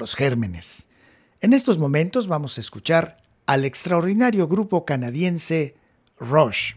los gérmenes. En estos momentos vamos a escuchar al extraordinario grupo canadiense Rush.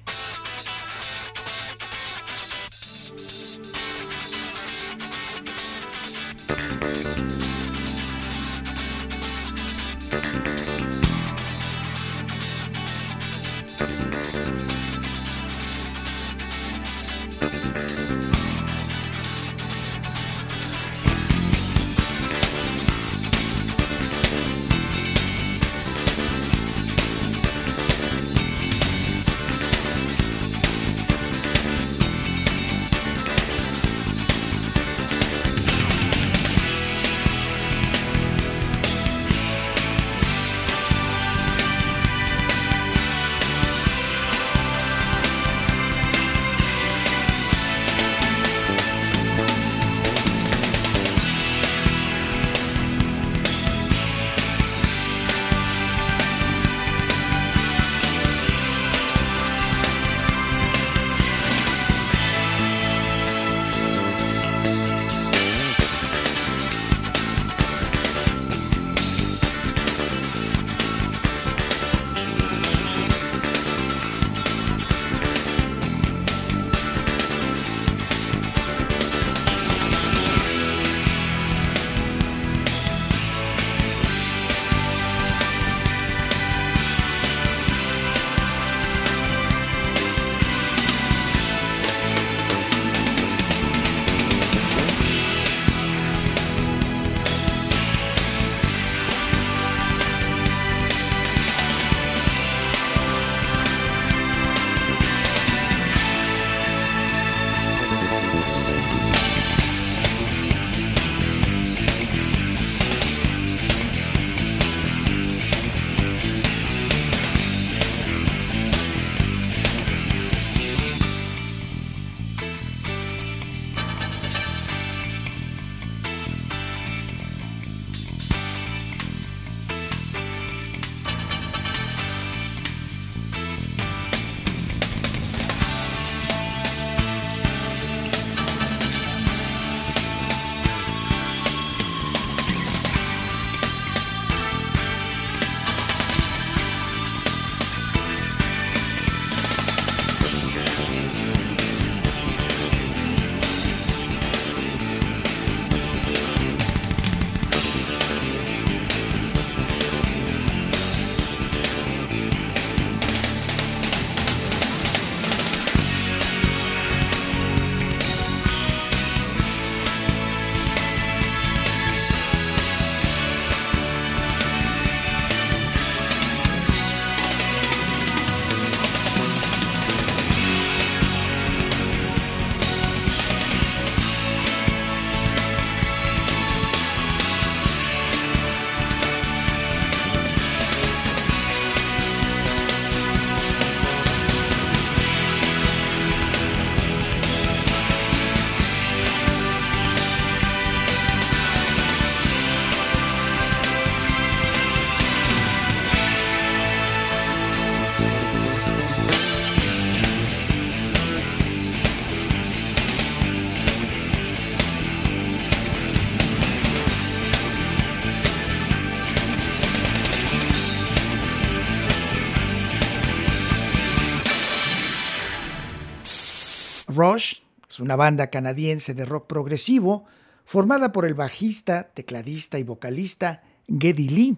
Rush es una banda canadiense de rock progresivo formada por el bajista, tecladista y vocalista Geddy Lee,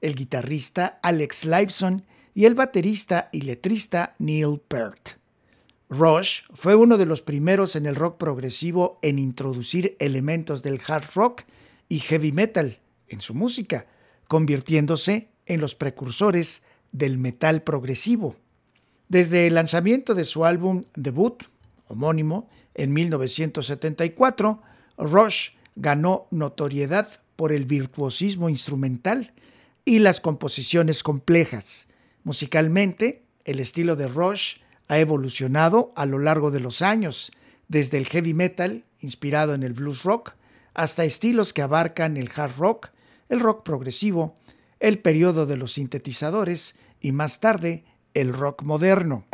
el guitarrista Alex Lifeson y el baterista y letrista Neil Peart. Rush fue uno de los primeros en el rock progresivo en introducir elementos del hard rock y heavy metal en su música, convirtiéndose en los precursores del metal progresivo. Desde el lanzamiento de su álbum debut, homónimo, en 1974, Rush ganó notoriedad por el virtuosismo instrumental y las composiciones complejas. Musicalmente, el estilo de Rush ha evolucionado a lo largo de los años, desde el heavy metal, inspirado en el blues rock, hasta estilos que abarcan el hard rock, el rock progresivo, el periodo de los sintetizadores y más tarde el rock moderno.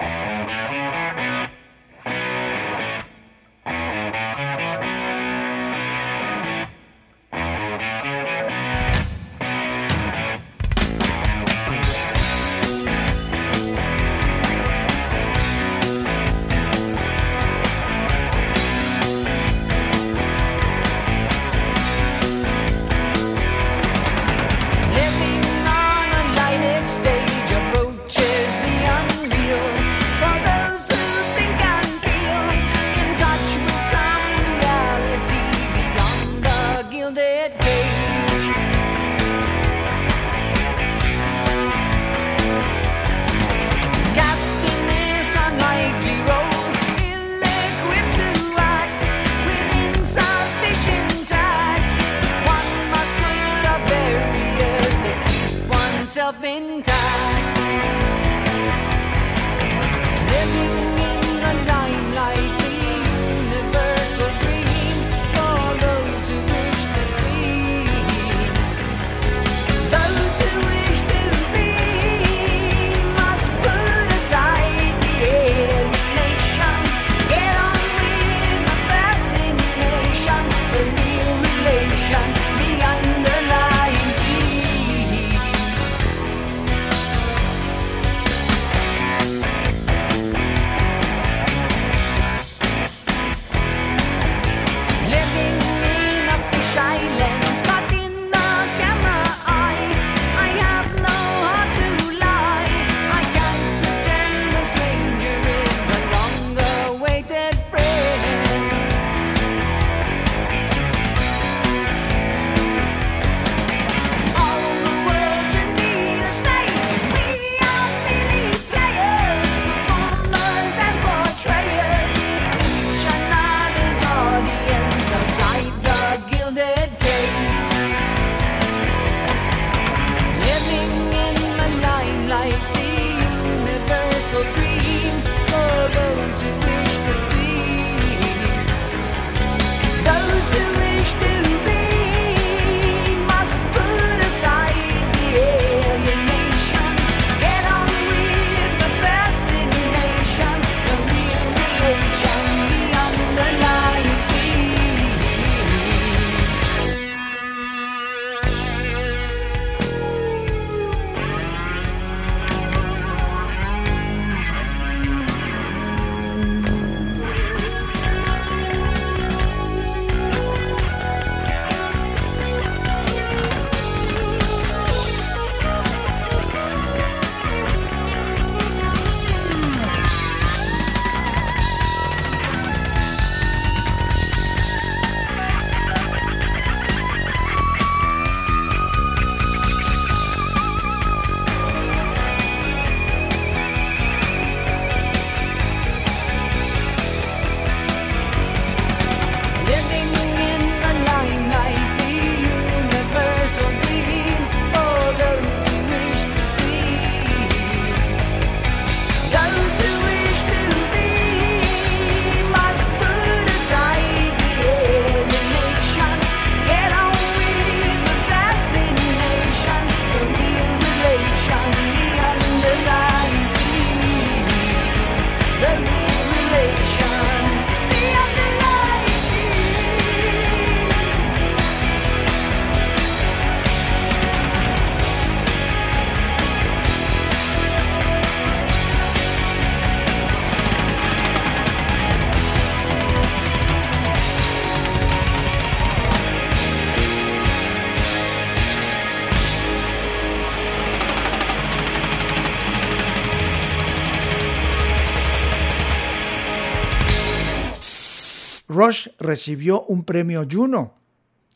Rush recibió un premio Juno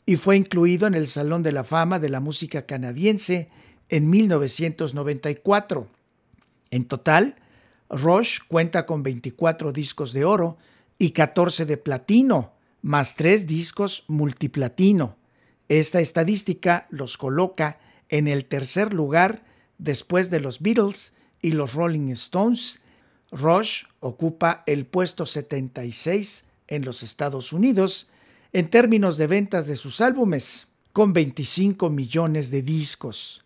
y fue incluido en el Salón de la Fama de la Música Canadiense en 1994. En total, Rush cuenta con 24 discos de oro y 14 de platino, más tres discos multiplatino. Esta estadística los coloca en el tercer lugar después de los Beatles y los Rolling Stones. Rush ocupa el puesto 76 en los Estados Unidos en términos de ventas de sus álbumes, con 25 millones de discos.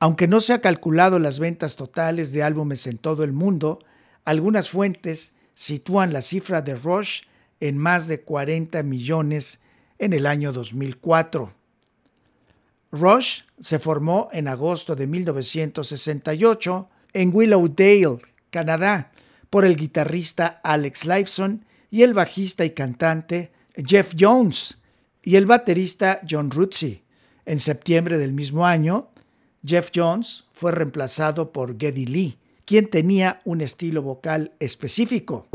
Aunque no se ha calculado las ventas totales de álbumes en todo el mundo, algunas fuentes sitúan la cifra de Rush en más de 40 millones en el año 2004. Rush se formó en agosto de 1968 en Willowdale, Canadá, por el guitarrista Alex Lifeson y el bajista y cantante Jeff Jones y el baterista John Rutsey. En septiembre del mismo año, Jeff Jones fue reemplazado por Geddy Lee, quien tenía un estilo vocal específico.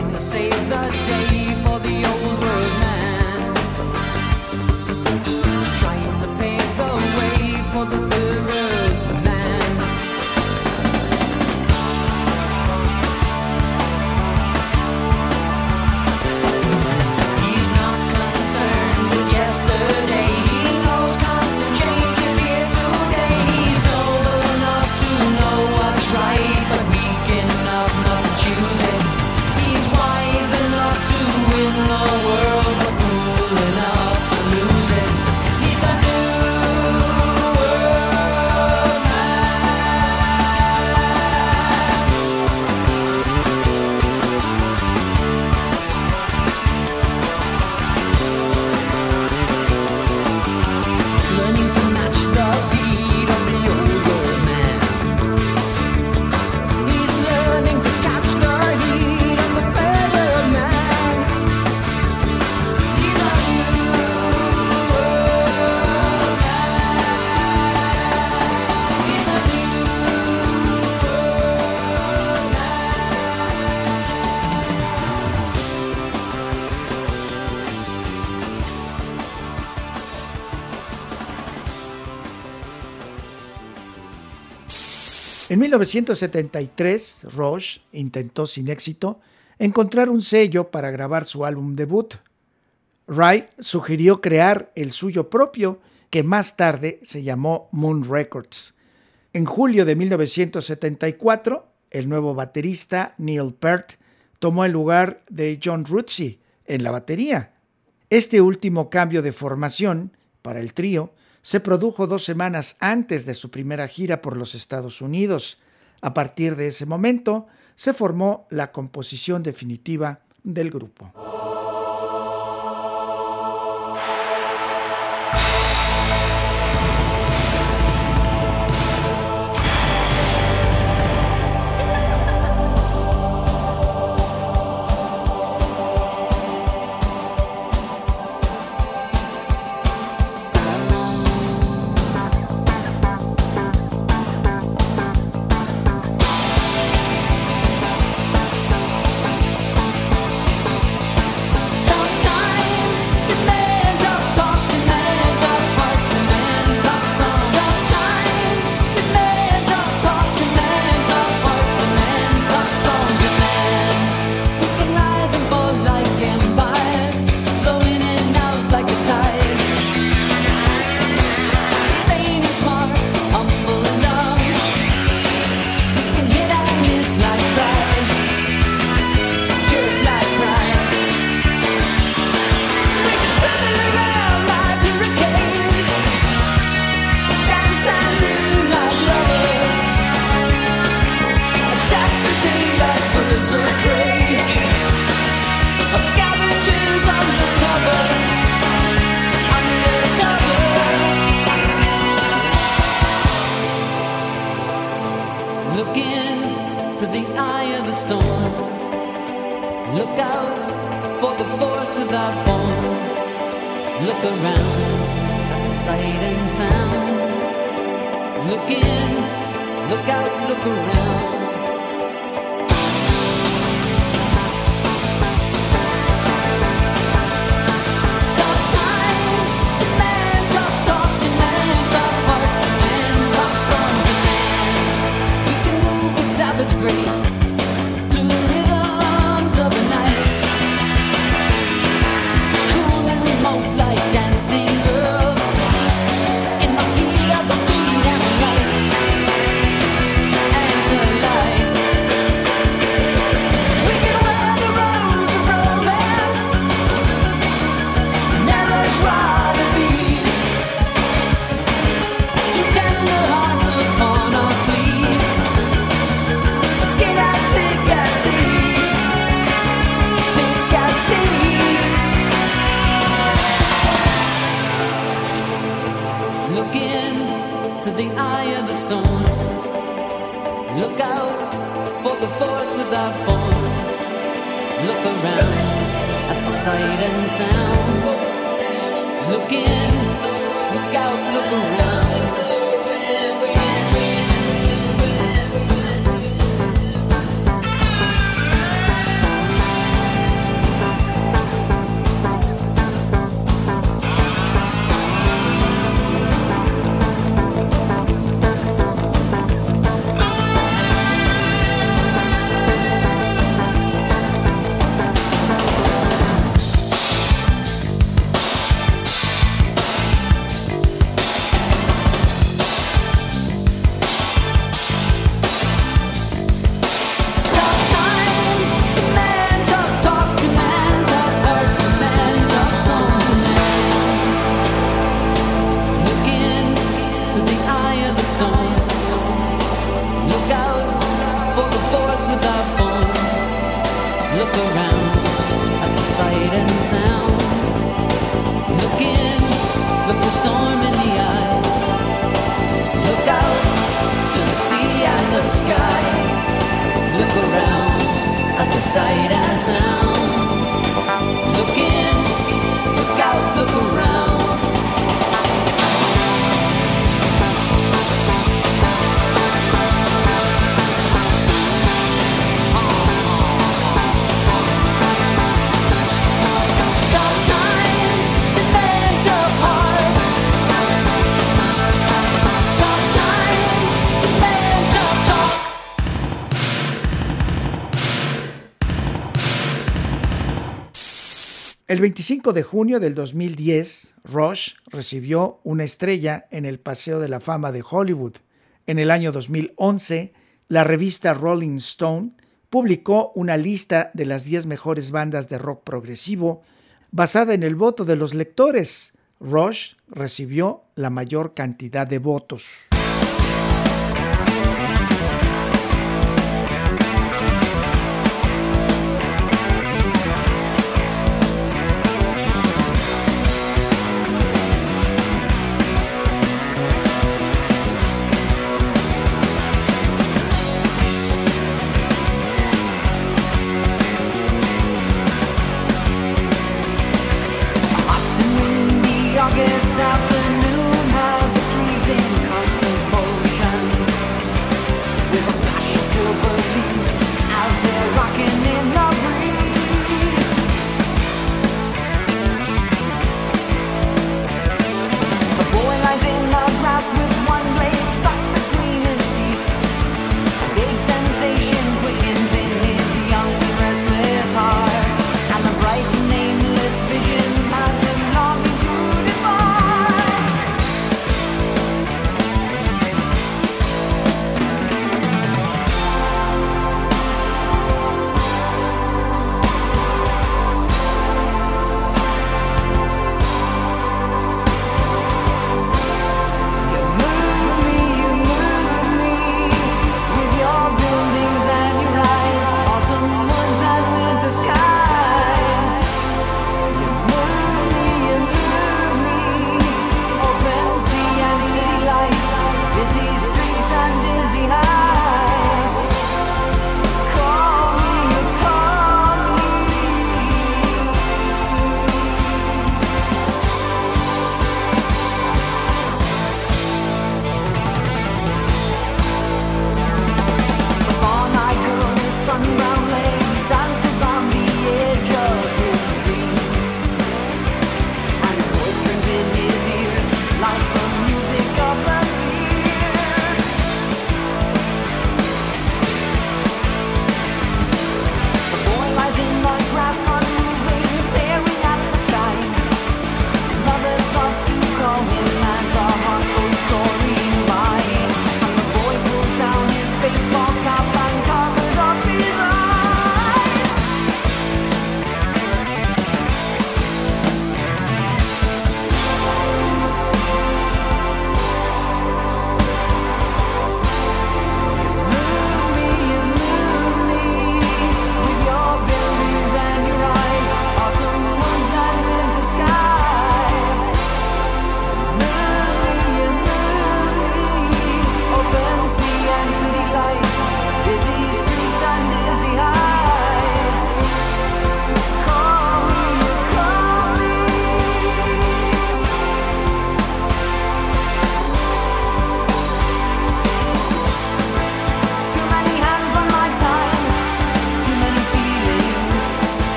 to save the day 1973, Rush intentó sin éxito encontrar un sello para grabar su álbum debut. Wright sugirió crear el suyo propio, que más tarde se llamó Moon Records. En julio de 1974, el nuevo baterista Neil Peart tomó el lugar de John Rutsey en la batería. Este último cambio de formación para el trío se produjo dos semanas antes de su primera gira por los Estados Unidos. A partir de ese momento, se formó la composición definitiva del grupo. thunderstorm. Look out for the forest without form. Look around at the sight and sound. Look in, look out, look around. and sound. Look in, look the storm in the eye. Look out to the sea and the sky. Look around at the sight and sound. Look in, look out, look around. El 25 de junio del 2010, Rush recibió una estrella en el Paseo de la Fama de Hollywood. En el año 2011, la revista Rolling Stone publicó una lista de las 10 mejores bandas de rock progresivo basada en el voto de los lectores. Rush recibió la mayor cantidad de votos.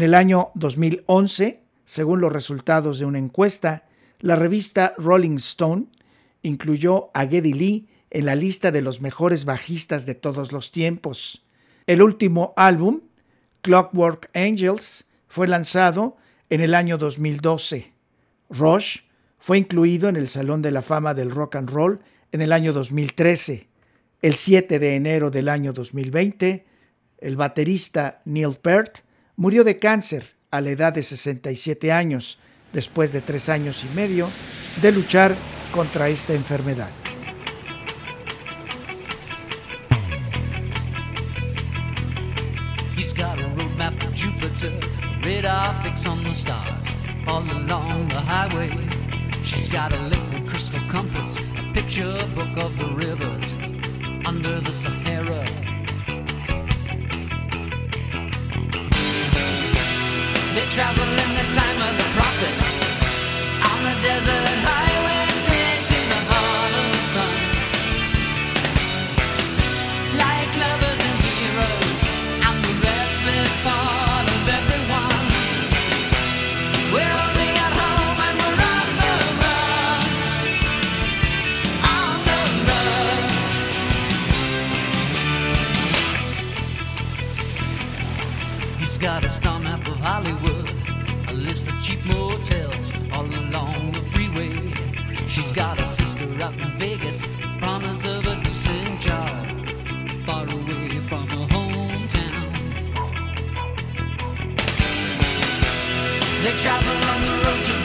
En el año 2011, según los resultados de una encuesta, la revista Rolling Stone incluyó a Geddy Lee en la lista de los mejores bajistas de todos los tiempos. El último álbum, Clockwork Angels, fue lanzado en el año 2012. Rush fue incluido en el Salón de la Fama del Rock and Roll en el año 2013. El 7 de enero del año 2020, el baterista Neil Peart murió de cáncer a la edad de 67 años, después de tres años y medio de luchar contra esta enfermedad. Picture book of the rivers under the. They travel in the time of the prophets. On the desert highway run. He's got a star map of Hollywood, a list of cheap motels all along the freeway. She's got a sister out in Vegas, promise of a decent job, far away from her hometown. They travel on the road to